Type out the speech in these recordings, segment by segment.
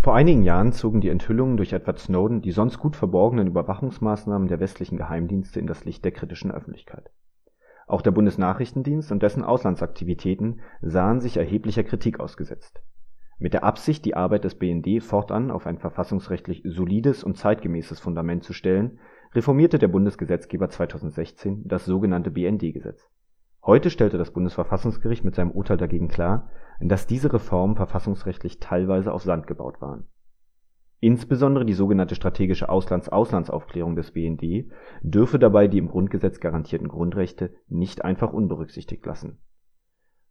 Vor einigen Jahren zogen die Enthüllungen durch Edward Snowden die sonst gut verborgenen Überwachungsmaßnahmen der westlichen Geheimdienste in das Licht der kritischen Öffentlichkeit. Auch der Bundesnachrichtendienst und dessen Auslandsaktivitäten sahen sich erheblicher Kritik ausgesetzt. Mit der Absicht, die Arbeit des BND fortan auf ein verfassungsrechtlich solides und zeitgemäßes Fundament zu stellen, reformierte der Bundesgesetzgeber 2016 das sogenannte BND-Gesetz. Heute stellte das Bundesverfassungsgericht mit seinem Urteil dagegen klar, dass diese Reformen verfassungsrechtlich teilweise auf Sand gebaut waren. Insbesondere die sogenannte strategische Auslands-Auslandsaufklärung des BND dürfe dabei die im Grundgesetz garantierten Grundrechte nicht einfach unberücksichtigt lassen.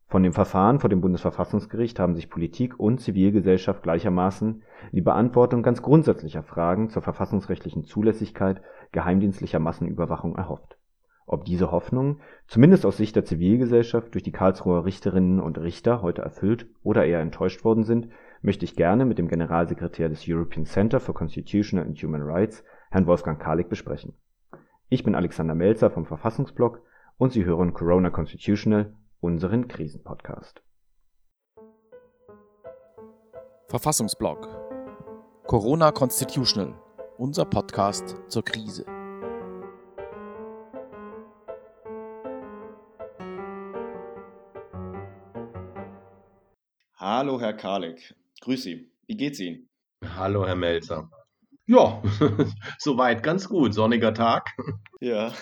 Von dem Verfahren vor dem Bundesverfassungsgericht haben sich Politik und Zivilgesellschaft gleichermaßen die Beantwortung ganz grundsätzlicher Fragen zur verfassungsrechtlichen Zulässigkeit geheimdienstlicher Massenüberwachung erhofft. Ob diese Hoffnungen, zumindest aus Sicht der Zivilgesellschaft, durch die Karlsruher Richterinnen und Richter heute erfüllt oder eher enttäuscht worden sind, möchte ich gerne mit dem Generalsekretär des European Center for Constitutional and Human Rights, Herrn Wolfgang Karlik, besprechen. Ich bin Alexander Melzer vom Verfassungsblog und Sie hören Corona Constitutional, unseren Krisenpodcast. Verfassungsblog Corona Constitutional, unser Podcast zur Krise. Hallo, Herr Karlik. Grüß Sie. Wie geht's Ihnen? Hallo, Herr Melzer. Ja, soweit ganz gut. Sonniger Tag. Ja.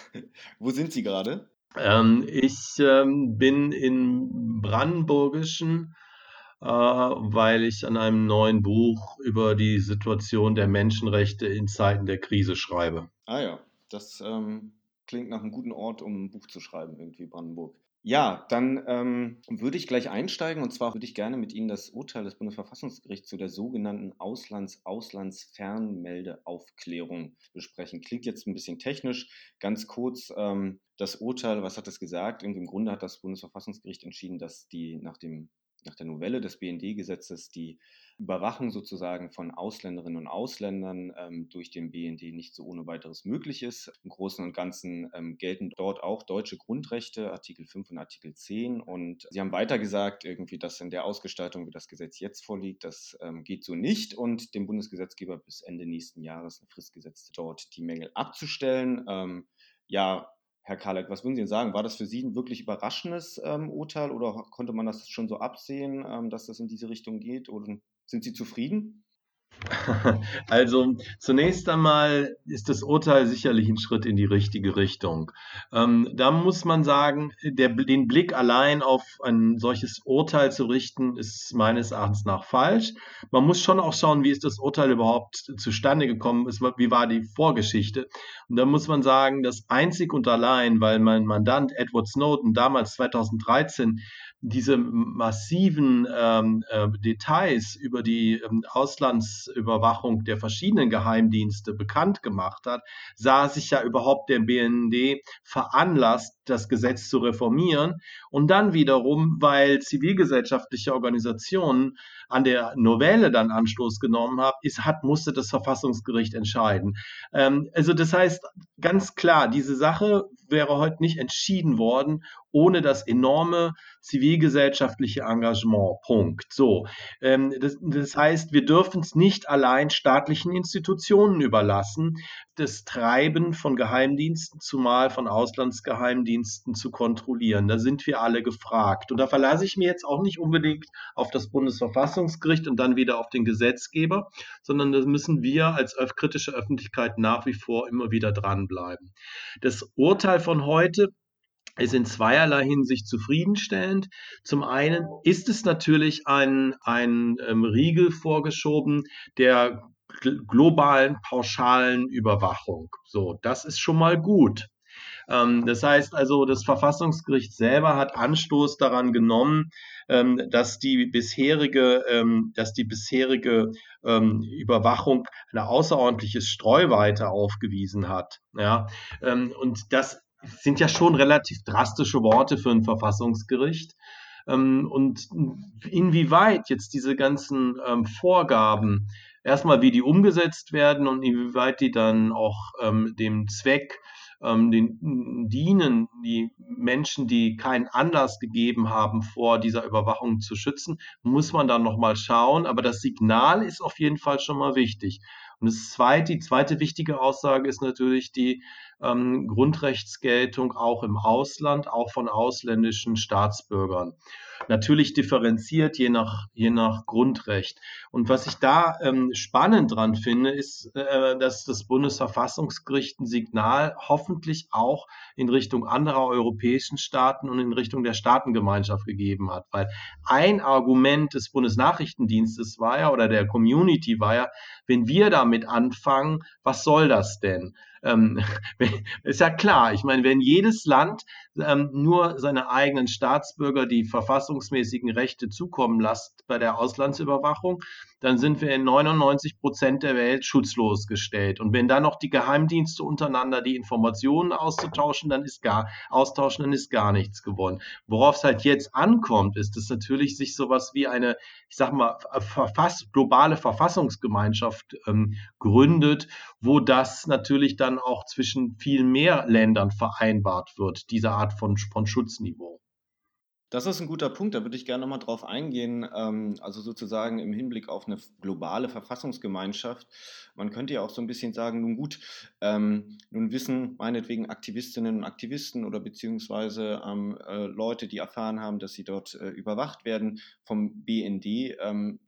Wo sind Sie gerade? Ähm, ich ähm, bin im Brandenburgischen, äh, weil ich an einem neuen Buch über die Situation der Menschenrechte in Zeiten der Krise schreibe. Ah ja, das ähm, klingt nach einem guten Ort, um ein Buch zu schreiben, irgendwie Brandenburg. Ja, dann ähm, würde ich gleich einsteigen und zwar würde ich gerne mit Ihnen das Urteil des Bundesverfassungsgerichts zu der sogenannten Auslands-Auslandsfernmeldeaufklärung besprechen. Klingt jetzt ein bisschen technisch. Ganz kurz, ähm, das Urteil, was hat es gesagt? Im Grunde hat das Bundesverfassungsgericht entschieden, dass die nach dem nach der Novelle des BND-Gesetzes die Überwachung sozusagen von Ausländerinnen und Ausländern ähm, durch den BND nicht so ohne weiteres möglich ist. Im Großen und Ganzen ähm, gelten dort auch deutsche Grundrechte, Artikel 5 und Artikel 10. Und sie haben weiter gesagt, irgendwie, dass in der Ausgestaltung, wie das Gesetz jetzt vorliegt, das ähm, geht so nicht und dem Bundesgesetzgeber bis Ende nächsten Jahres eine Frist gesetzt, dort die Mängel abzustellen. Ähm, ja, Herr Kalek, was würden Sie denn sagen? War das für Sie ein wirklich überraschendes ähm, Urteil oder konnte man das schon so absehen, ähm, dass das in diese Richtung geht? Oder sind Sie zufrieden? Also zunächst einmal ist das Urteil sicherlich ein Schritt in die richtige Richtung. Ähm, da muss man sagen, der, den Blick allein auf ein solches Urteil zu richten, ist meines Erachtens nach falsch. Man muss schon auch schauen, wie ist das Urteil überhaupt zustande gekommen, ist, wie war die Vorgeschichte. Und da muss man sagen, dass einzig und allein, weil mein Mandant Edward Snowden damals 2013 diese massiven ähm, äh, Details über die ähm, Auslandsüberwachung der verschiedenen Geheimdienste bekannt gemacht hat, sah sich ja überhaupt der BND veranlasst, das Gesetz zu reformieren. Und dann wiederum, weil zivilgesellschaftliche Organisationen an der Novelle dann Anstoß genommen haben, ist, hat, musste das Verfassungsgericht entscheiden. Ähm, also das heißt ganz klar, diese Sache wäre heute nicht entschieden worden ohne das enorme zivilgesellschaftliche Engagement. Punkt. So. Ähm, das, das heißt, wir dürfen es nicht allein staatlichen Institutionen überlassen, das Treiben von Geheimdiensten, zumal von Auslandsgeheimdiensten zu kontrollieren. Da sind wir alle gefragt. Und da verlasse ich mir jetzt auch nicht unbedingt auf das Bundesverfassungsgericht und dann wieder auf den Gesetzgeber, sondern da müssen wir als kritische Öffentlichkeit nach wie vor immer wieder dranbleiben. Das Urteil von heute ist in zweierlei Hinsicht zufriedenstellend. Zum einen ist es natürlich ein, ein ähm, Riegel vorgeschoben der globalen pauschalen Überwachung. So, das ist schon mal gut. Ähm, das heißt also, das Verfassungsgericht selber hat Anstoß daran genommen, ähm, dass die bisherige, ähm, dass die bisherige ähm, Überwachung eine außerordentliche Streuweite aufgewiesen hat. Ja, ähm, und das sind ja schon relativ drastische Worte für ein Verfassungsgericht. Ähm, und inwieweit jetzt diese ganzen ähm, Vorgaben, erstmal wie die umgesetzt werden und inwieweit die dann auch ähm, dem Zweck den, dienen, die Menschen, die keinen Anlass gegeben haben, vor dieser Überwachung zu schützen, muss man dann nochmal schauen. Aber das Signal ist auf jeden Fall schon mal wichtig. Und das zweite, die zweite wichtige Aussage ist natürlich die ähm, Grundrechtsgeltung auch im Ausland, auch von ausländischen Staatsbürgern. Natürlich differenziert je nach, je nach Grundrecht. Und was ich da ähm, spannend dran finde, ist, äh, dass das Bundesverfassungsgericht ein Signal hoffentlich auch in Richtung anderer europäischen Staaten und in Richtung der Staatengemeinschaft gegeben hat. Weil ein Argument des Bundesnachrichtendienstes war ja, oder der Community war ja, wenn wir damit anfangen, was soll das denn? Ähm, ist ja klar, ich meine, wenn jedes Land ähm, nur seine eigenen Staatsbürger die verfassungsmäßigen Rechte zukommen lässt bei der Auslandsüberwachung, dann sind wir in 99 Prozent der Welt schutzlos gestellt. Und wenn dann noch die Geheimdienste untereinander die Informationen auszutauschen, dann ist gar, austauschen, dann ist gar nichts gewonnen. Worauf es halt jetzt ankommt, ist, dass natürlich sich sowas wie eine, ich sag mal, verfass, globale Verfassungsgemeinschaft ähm, gründet, wo das natürlich dann auch zwischen viel mehr Ländern vereinbart wird, diese Art von, von Schutzniveau. Das ist ein guter Punkt, da würde ich gerne nochmal drauf eingehen. Ähm, also sozusagen im Hinblick auf eine globale Verfassungsgemeinschaft. Man könnte ja auch so ein bisschen sagen, nun gut, ähm, nun wissen meinetwegen Aktivistinnen und Aktivisten oder beziehungsweise ähm, äh, Leute, die erfahren haben, dass sie dort äh, überwacht werden vom BND,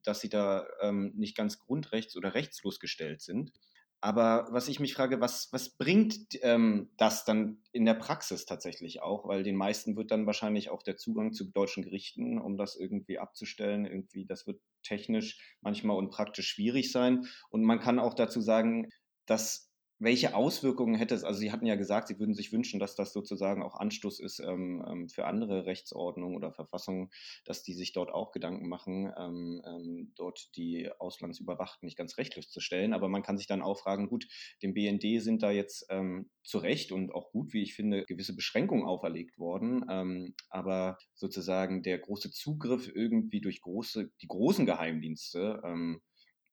dass sie da nicht ganz grundrechts- oder rechtslos gestellt sind. Aber was ich mich frage, was, was bringt ähm, das dann in der Praxis tatsächlich auch? Weil den meisten wird dann wahrscheinlich auch der Zugang zu deutschen Gerichten, um das irgendwie abzustellen, irgendwie, das wird technisch manchmal und praktisch schwierig sein. Und man kann auch dazu sagen, dass welche Auswirkungen hätte es? Also Sie hatten ja gesagt, Sie würden sich wünschen, dass das sozusagen auch Anstoß ist ähm, ähm, für andere Rechtsordnungen oder Verfassungen, dass die sich dort auch Gedanken machen, ähm, ähm dort die Auslandsüberwachten nicht ganz rechtlos zu stellen. Aber man kann sich dann auch fragen, gut, dem BND sind da jetzt ähm, zu Recht und auch gut, wie ich finde, gewisse Beschränkungen auferlegt worden. Ähm, aber sozusagen der große Zugriff irgendwie durch große, die großen Geheimdienste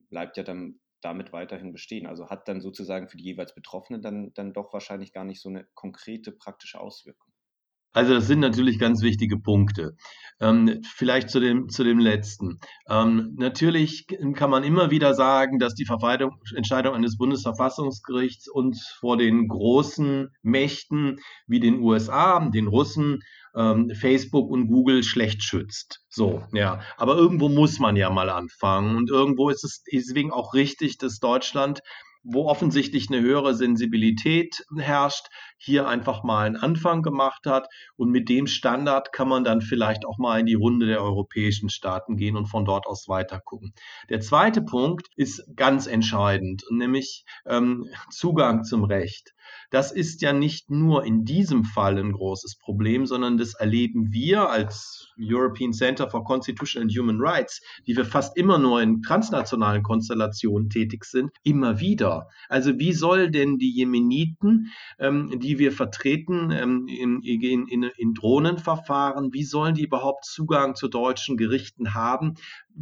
bleibt ja dann damit weiterhin bestehen. Also hat dann sozusagen für die jeweils Betroffenen dann, dann doch wahrscheinlich gar nicht so eine konkrete praktische Auswirkung. Also das sind natürlich ganz wichtige Punkte. Ähm, vielleicht zu dem, zu dem letzten. Ähm, natürlich kann man immer wieder sagen, dass die Entscheidung eines Bundesverfassungsgerichts uns vor den großen Mächten wie den USA, den Russen, ähm, Facebook und Google schlecht schützt. So, ja. Aber irgendwo muss man ja mal anfangen. Und irgendwo ist es deswegen auch richtig, dass Deutschland wo offensichtlich eine höhere Sensibilität herrscht, hier einfach mal einen Anfang gemacht hat. Und mit dem Standard kann man dann vielleicht auch mal in die Runde der europäischen Staaten gehen und von dort aus weiter gucken. Der zweite Punkt ist ganz entscheidend, nämlich ähm, Zugang zum Recht. Das ist ja nicht nur in diesem Fall ein großes Problem, sondern das erleben wir als European Center for Constitutional and Human Rights, die wir fast immer nur in transnationalen Konstellationen tätig sind, immer wieder. Also wie soll denn die Jemeniten, ähm, die wir vertreten ähm, in, in, in, in Drohnenverfahren, wie sollen die überhaupt Zugang zu deutschen Gerichten haben?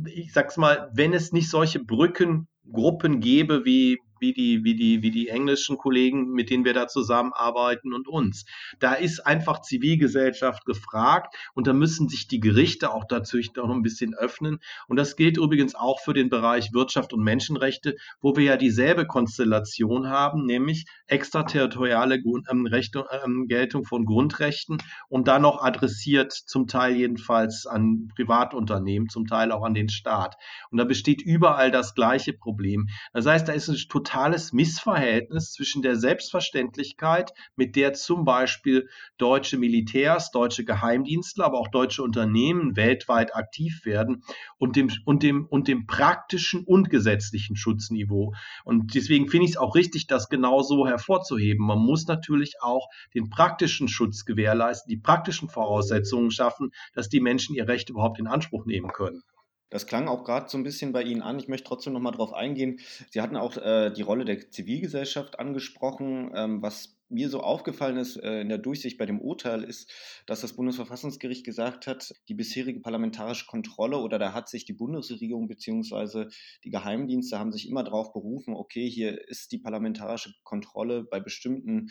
Ich sag's mal, wenn es nicht solche Brückengruppen gäbe wie wie die, wie die, wie die englischen Kollegen, mit denen wir da zusammenarbeiten und uns. Da ist einfach Zivilgesellschaft gefragt und da müssen sich die Gerichte auch dazu noch ein bisschen öffnen. Und das gilt übrigens auch für den Bereich Wirtschaft und Menschenrechte, wo wir ja dieselbe Konstellation haben, nämlich extraterritoriale ähm, Rechte, ähm, Geltung von Grundrechten und dann noch adressiert zum Teil jedenfalls an Privatunternehmen, zum Teil auch an den Staat. Und da besteht überall das gleiche Problem. Das heißt, da ist ein total totales Missverhältnis zwischen der Selbstverständlichkeit, mit der zum Beispiel deutsche Militärs, deutsche Geheimdienstler, aber auch deutsche Unternehmen weltweit aktiv werden und dem, und dem, und dem praktischen und gesetzlichen Schutzniveau. Und deswegen finde ich es auch richtig, das genau so hervorzuheben. Man muss natürlich auch den praktischen Schutz gewährleisten, die praktischen Voraussetzungen schaffen, dass die Menschen ihr Recht überhaupt in Anspruch nehmen können. Das klang auch gerade so ein bisschen bei Ihnen an. Ich möchte trotzdem noch mal darauf eingehen. Sie hatten auch äh, die Rolle der Zivilgesellschaft angesprochen. Ähm, was mir so aufgefallen ist äh, in der Durchsicht bei dem Urteil ist, dass das Bundesverfassungsgericht gesagt hat, die bisherige parlamentarische Kontrolle oder da hat sich die Bundesregierung bzw. die Geheimdienste haben sich immer darauf berufen, okay, hier ist die parlamentarische Kontrolle bei bestimmten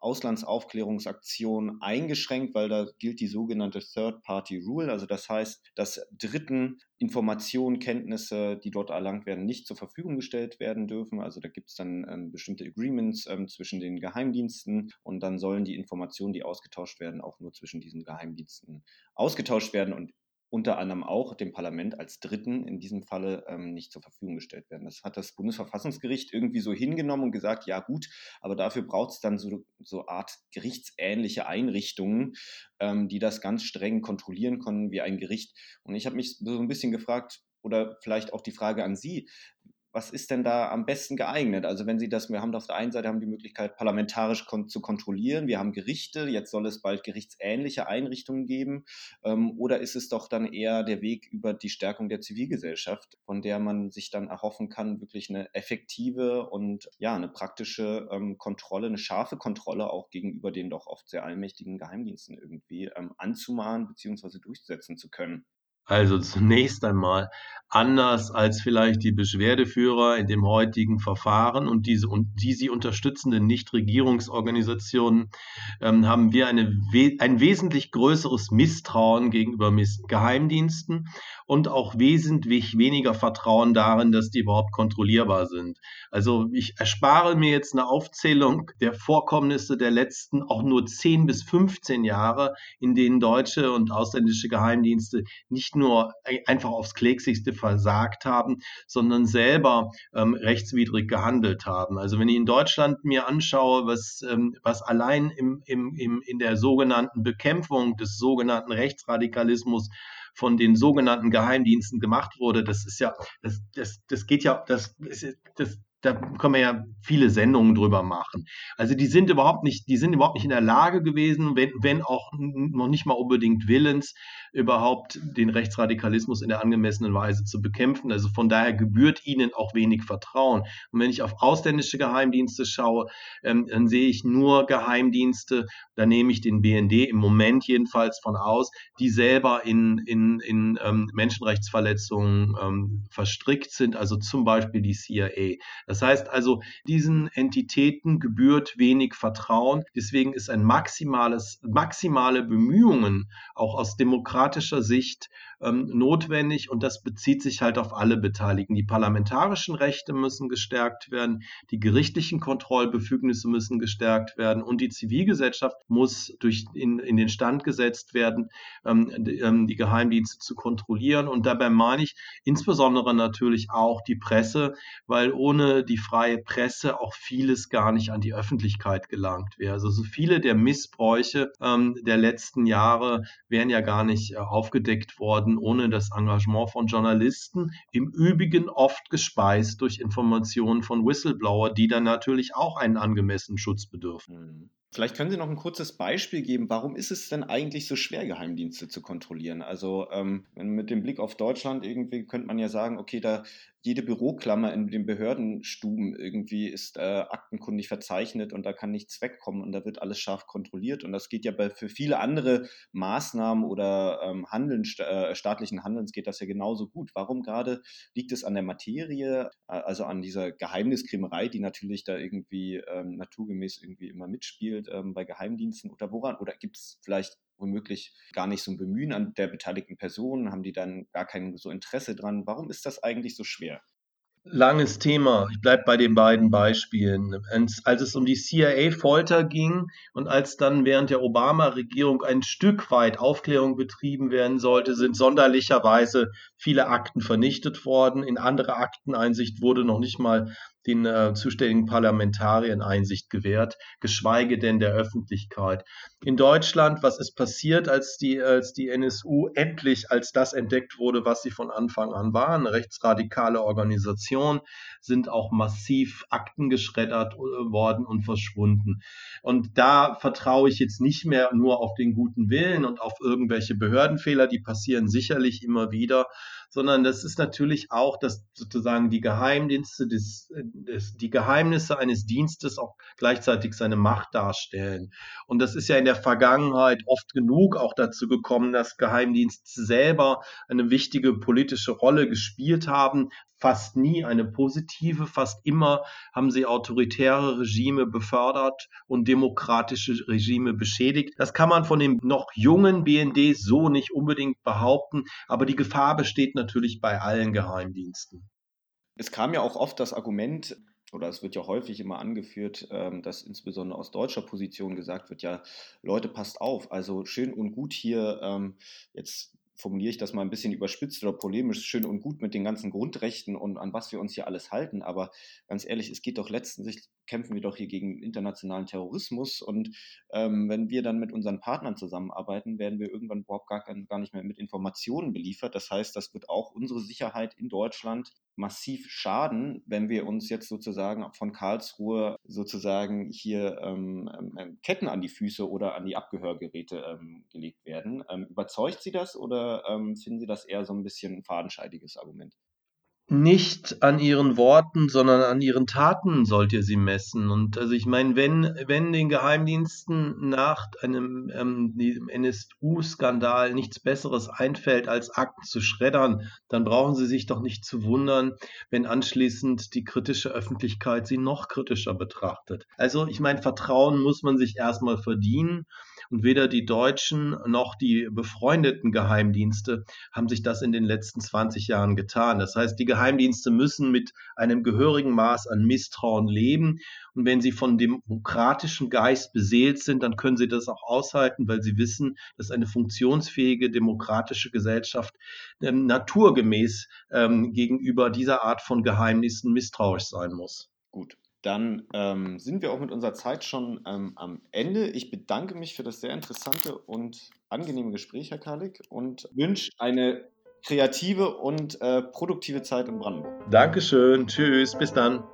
Auslandsaufklärungsaktionen eingeschränkt, weil da gilt die sogenannte Third-Party-Rule. Also das heißt, dass Dritten Informationen, Kenntnisse, die dort erlangt werden, nicht zur Verfügung gestellt werden dürfen. Also da gibt es dann ähm, bestimmte Agreements ähm, zwischen den Geheimdiensten und dann sollen die Informationen, die ausgetauscht werden, auch nur zwischen diesen Geheimdiensten ausgetauscht werden. Und unter anderem auch dem Parlament als Dritten in diesem Falle ähm, nicht zur Verfügung gestellt werden. Das hat das Bundesverfassungsgericht irgendwie so hingenommen und gesagt, ja gut, aber dafür braucht es dann so, so Art gerichtsähnliche Einrichtungen, ähm, die das ganz streng kontrollieren können wie ein Gericht. Und ich habe mich so ein bisschen gefragt, oder vielleicht auch die Frage an Sie, was ist denn da am besten geeignet? Also wenn Sie das, wir haben auf der einen Seite haben die Möglichkeit, parlamentarisch kon zu kontrollieren, wir haben Gerichte, jetzt soll es bald gerichtsähnliche Einrichtungen geben, ähm, oder ist es doch dann eher der Weg über die Stärkung der Zivilgesellschaft, von der man sich dann erhoffen kann, wirklich eine effektive und ja, eine praktische ähm, Kontrolle, eine scharfe Kontrolle auch gegenüber den doch oft sehr allmächtigen Geheimdiensten irgendwie ähm, anzumahnen bzw. durchsetzen zu können? Also zunächst einmal anders als vielleicht die Beschwerdeführer in dem heutigen Verfahren und diese und die sie unterstützenden Nichtregierungsorganisationen ähm, haben wir eine, ein wesentlich größeres Misstrauen gegenüber Geheimdiensten und auch wesentlich weniger Vertrauen darin, dass die überhaupt kontrollierbar sind. Also ich erspare mir jetzt eine Aufzählung der Vorkommnisse der letzten auch nur 10 bis 15 Jahre, in denen deutsche und ausländische Geheimdienste nicht nur einfach aufs Klägsigste versagt haben, sondern selber ähm, rechtswidrig gehandelt haben. Also wenn ich in Deutschland mir anschaue, was, ähm, was allein im, im, im, in der sogenannten Bekämpfung des sogenannten Rechtsradikalismus von den sogenannten Geheimdiensten gemacht wurde, das ist ja, das, das, das geht ja, das, das, da können wir ja viele Sendungen drüber machen. Also die sind überhaupt nicht, die sind überhaupt nicht in der Lage gewesen, wenn, wenn auch noch nicht mal unbedingt willens, überhaupt den Rechtsradikalismus in der angemessenen Weise zu bekämpfen. Also von daher gebührt ihnen auch wenig Vertrauen. Und wenn ich auf ausländische Geheimdienste schaue, ähm, dann sehe ich nur Geheimdienste, da nehme ich den BND im Moment jedenfalls von aus, die selber in, in, in ähm, Menschenrechtsverletzungen ähm, verstrickt sind, also zum Beispiel die CIA. Das heißt also, diesen Entitäten gebührt wenig Vertrauen. Deswegen ist ein maximales, maximale Bemühungen auch aus demokratischer Sicht ähm, notwendig und das bezieht sich halt auf alle Beteiligten. Die parlamentarischen Rechte müssen gestärkt werden, die gerichtlichen Kontrollbefugnisse müssen gestärkt werden und die Zivilgesellschaft muss durch in, in den Stand gesetzt werden, ähm, die, ähm, die Geheimdienste zu kontrollieren. Und dabei meine ich insbesondere natürlich auch die Presse, weil ohne die freie Presse auch vieles gar nicht an die Öffentlichkeit gelangt wäre. Also so viele der Missbräuche ähm, der letzten Jahre wären ja gar nicht äh, aufgedeckt worden ohne das Engagement von Journalisten. Im Übrigen oft gespeist durch Informationen von Whistleblower, die dann natürlich auch einen angemessenen Schutz bedürfen. Vielleicht können Sie noch ein kurzes Beispiel geben. Warum ist es denn eigentlich so schwer, Geheimdienste zu kontrollieren? Also ähm, mit dem Blick auf Deutschland irgendwie könnte man ja sagen, okay, da jede Büroklammer in den Behördenstuben irgendwie ist äh, aktenkundig verzeichnet und da kann nichts wegkommen und da wird alles scharf kontrolliert. Und das geht ja bei, für viele andere Maßnahmen oder ähm, Handeln, äh, staatlichen Handelns geht das ja genauso gut. Warum gerade liegt es an der Materie, äh, also an dieser Geheimniskrämerei, die natürlich da irgendwie ähm, naturgemäß irgendwie immer mitspielt ähm, bei Geheimdiensten oder woran? Oder gibt es vielleicht womöglich gar nicht so ein Bemühen an der beteiligten Person, haben die dann gar kein so Interesse dran. Warum ist das eigentlich so schwer? Langes Thema. Ich bleibe bei den beiden Beispielen. Als es um die CIA-Folter ging und als dann während der Obama-Regierung ein Stück weit Aufklärung betrieben werden sollte, sind sonderlicherweise viele Akten vernichtet worden. In andere Akteneinsicht wurde noch nicht mal den äh, zuständigen Parlamentariern Einsicht gewährt, geschweige denn der Öffentlichkeit. In Deutschland, was ist passiert, als die, als die NSU endlich als das entdeckt wurde, was sie von Anfang an war, eine rechtsradikale Organisation, sind auch massiv Akten geschreddert äh, worden und verschwunden. Und da vertraue ich jetzt nicht mehr nur auf den guten Willen und auf irgendwelche Behördenfehler, die passieren sicherlich immer wieder, sondern das ist natürlich auch, dass sozusagen die Geheimdienste, des, des, die Geheimnisse eines Dienstes auch gleichzeitig seine Macht darstellen. Und das ist ja in der Vergangenheit oft genug auch dazu gekommen, dass Geheimdienste selber eine wichtige politische Rolle gespielt haben, fast nie eine positive. Fast immer haben sie autoritäre Regime befördert und demokratische Regime beschädigt. Das kann man von dem noch jungen BND so nicht unbedingt behaupten, aber die Gefahr besteht natürlich bei allen Geheimdiensten. Es kam ja auch oft das Argument, oder es wird ja häufig immer angeführt, ähm, dass insbesondere aus deutscher Position gesagt wird, ja, Leute, passt auf, also schön und gut hier ähm, jetzt formuliere ich das mal ein bisschen überspitzt oder polemisch, schön und gut mit den ganzen Grundrechten und an was wir uns hier alles halten. Aber ganz ehrlich, es geht doch letztendlich, kämpfen wir doch hier gegen internationalen Terrorismus. Und ähm, wenn wir dann mit unseren Partnern zusammenarbeiten, werden wir irgendwann überhaupt gar, gar nicht mehr mit Informationen beliefert. Das heißt, das wird auch unsere Sicherheit in Deutschland massiv schaden, wenn wir uns jetzt sozusagen von Karlsruhe sozusagen hier ähm, ähm, ähm, Ketten an die Füße oder an die Abgehörgeräte ähm, gelegt werden. Überzeugt Sie das oder ähm, finden Sie das eher so ein bisschen ein fadenscheidiges Argument? nicht an ihren Worten, sondern an ihren Taten sollt ihr sie messen. Und also ich meine, wenn, wenn den Geheimdiensten nach einem ähm, NSU-Skandal nichts Besseres einfällt, als Akten zu schreddern, dann brauchen sie sich doch nicht zu wundern, wenn anschließend die kritische Öffentlichkeit sie noch kritischer betrachtet. Also ich meine, Vertrauen muss man sich erstmal verdienen. Und weder die deutschen noch die befreundeten Geheimdienste haben sich das in den letzten 20 Jahren getan. Das heißt, die Geheimdienste müssen mit einem gehörigen Maß an Misstrauen leben. Und wenn sie von demokratischem Geist beseelt sind, dann können sie das auch aushalten, weil sie wissen, dass eine funktionsfähige demokratische Gesellschaft ähm, naturgemäß ähm, gegenüber dieser Art von Geheimnissen misstrauisch sein muss. Gut, dann ähm, sind wir auch mit unserer Zeit schon ähm, am Ende. Ich bedanke mich für das sehr interessante und angenehme Gespräch, Herr Kalik, und wünsche eine kreative und äh, produktive Zeit in Brandenburg. Dankeschön. Tschüss. Bis dann.